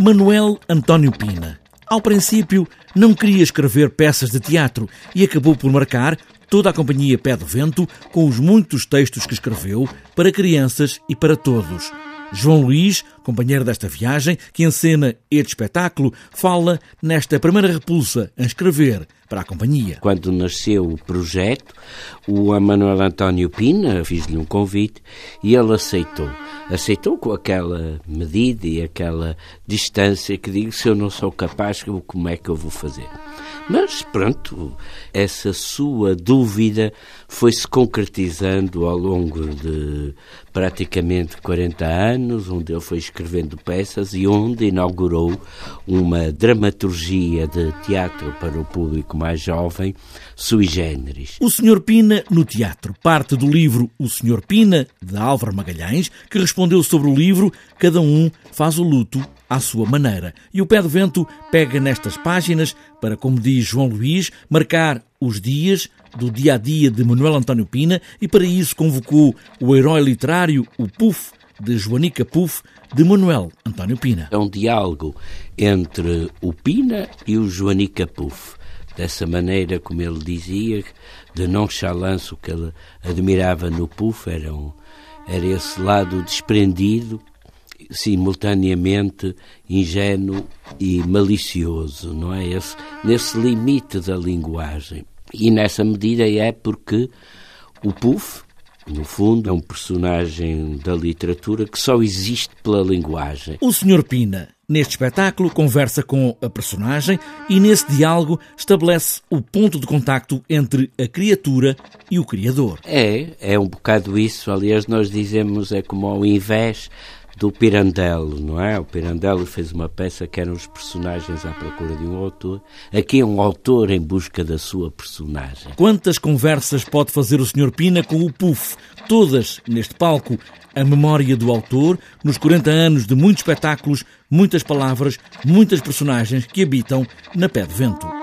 Manuel António Pina. Ao princípio, não queria escrever peças de teatro e acabou por marcar toda a companhia Pé do Vento com os muitos textos que escreveu para crianças e para todos. João Luís, companheiro desta viagem, que encena este espetáculo, fala nesta primeira repulsa em escrever para a companhia. Quando nasceu o projeto, o Manuel António Pina fiz-lhe um convite e ele aceitou. Aceitou com aquela medida e aquela distância que digo, se eu não sou capaz, como é que eu vou fazer? Mas pronto, essa sua dúvida foi-se concretizando ao longo de praticamente 40 anos, onde ele foi escrevendo peças e onde inaugurou uma dramaturgia de teatro para o público mais jovem, sui generis. O Sr. Pina no teatro parte do livro O Sr. Pina, de Álvaro Magalhães, que respondeu sobre o livro Cada um faz o luto à sua maneira. E o pé do vento pega nestas páginas para, como diz João Luís, marcar os dias do dia a dia de Manuel António Pina e para isso convocou o herói literário, o Puf, de Joanica Puf, de Manuel António Pina. É um diálogo entre o Pina e o Joanica Puf. Dessa maneira, como ele dizia, de nonchalance, o que ele admirava no Puf era, um, era esse lado desprendido simultaneamente ingênuo e malicioso, não é? Esse, nesse limite da linguagem. E nessa medida é porque o Puff, no fundo, é um personagem da literatura que só existe pela linguagem. O Sr. Pina, neste espetáculo, conversa com a personagem e, nesse diálogo, estabelece o ponto de contacto entre a criatura e o Criador. É, é um bocado isso. Aliás, nós dizemos, é como ao invés do Pirandello, não é? O Pirandello fez uma peça que eram os personagens à procura de um autor. Aqui é um autor em busca da sua personagem. Quantas conversas pode fazer o Sr. Pina com o Puff? Todas neste palco. A memória do autor, nos 40 anos de muitos espetáculos, muitas palavras, muitas personagens que habitam na Pé de Vento.